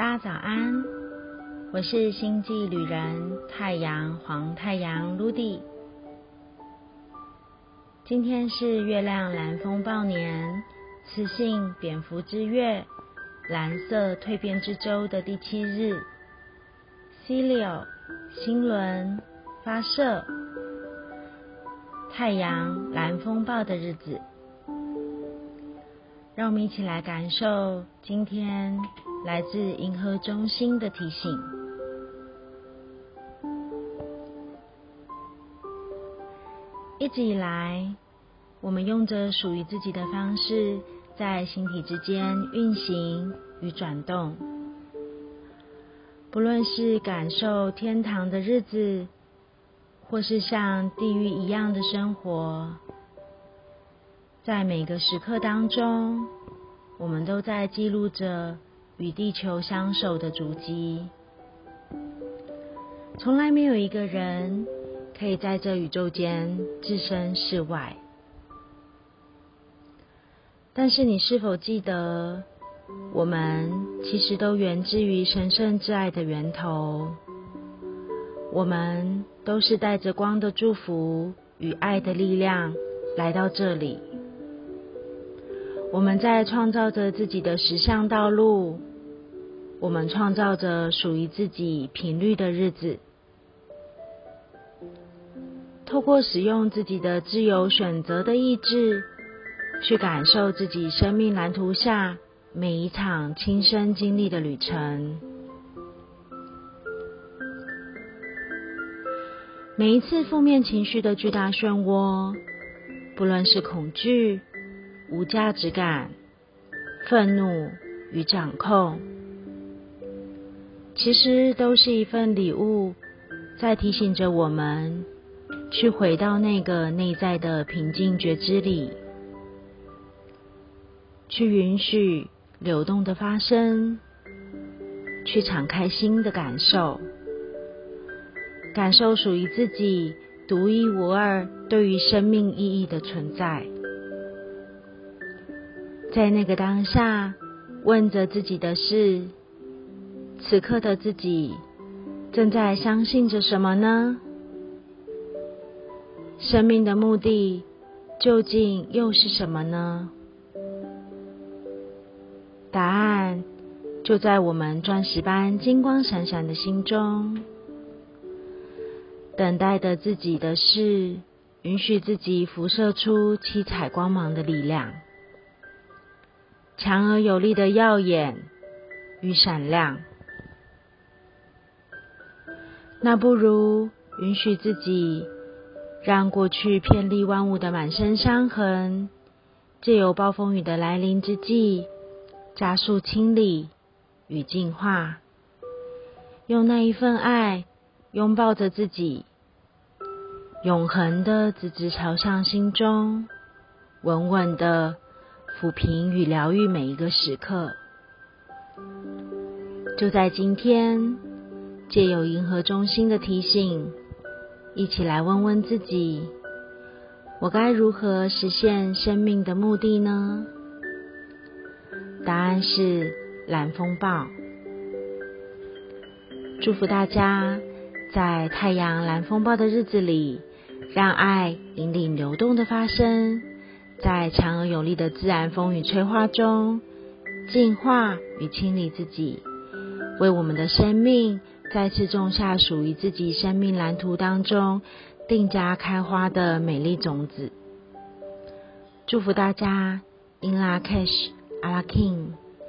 大家早安，我是星际旅人太阳黄太阳 Ludy。今天是月亮蓝风暴年，雌性蝙蝠之月，蓝色蜕变之周的第七日，Celio 星轮发射，太阳蓝风暴的日子。让我们一起来感受今天来自银河中心的提醒。一直以来，我们用着属于自己的方式，在星体之间运行与转动。不论是感受天堂的日子，或是像地狱一样的生活。在每个时刻当中，我们都在记录着与地球相守的足迹。从来没有一个人可以在这宇宙间置身事外。但是，你是否记得，我们其实都源自于神圣之爱的源头？我们都是带着光的祝福与爱的力量来到这里。我们在创造着自己的实相道路，我们创造着属于自己频率的日子。透过使用自己的自由选择的意志，去感受自己生命蓝图下每一场亲身经历的旅程。每一次负面情绪的巨大漩涡，不论是恐惧。无价值感、愤怒与掌控，其实都是一份礼物，在提醒着我们去回到那个内在的平静觉知里，去允许流动的发生，去敞开心的感受，感受属于自己独一无二对于生命意义的存在。在那个当下，问着自己的事：此刻的自己正在相信着什么呢？生命的目的究竟又是什么呢？答案就在我们钻石般金光闪闪的心中。等待的自己的事，允许自己辐射出七彩光芒的力量。强而有力的耀眼与闪亮，那不如允许自己让过去遍历万物的满身伤痕，借由暴风雨的来临之际，加速清理与净化，用那一份爱拥抱着自己，永恒的直直朝向心中，稳稳的。抚平与疗愈每一个时刻，就在今天，借由银河中心的提醒，一起来问问自己：我该如何实现生命的目的呢？答案是蓝风暴。祝福大家在太阳蓝风暴的日子里，让爱引领流动的发生。在强而有力的自然风雨催化中，净化与清理自己，为我们的生命再次种下属于自己生命蓝图当中定家开花的美丽种子。祝福大家，In La Cash, a l a King。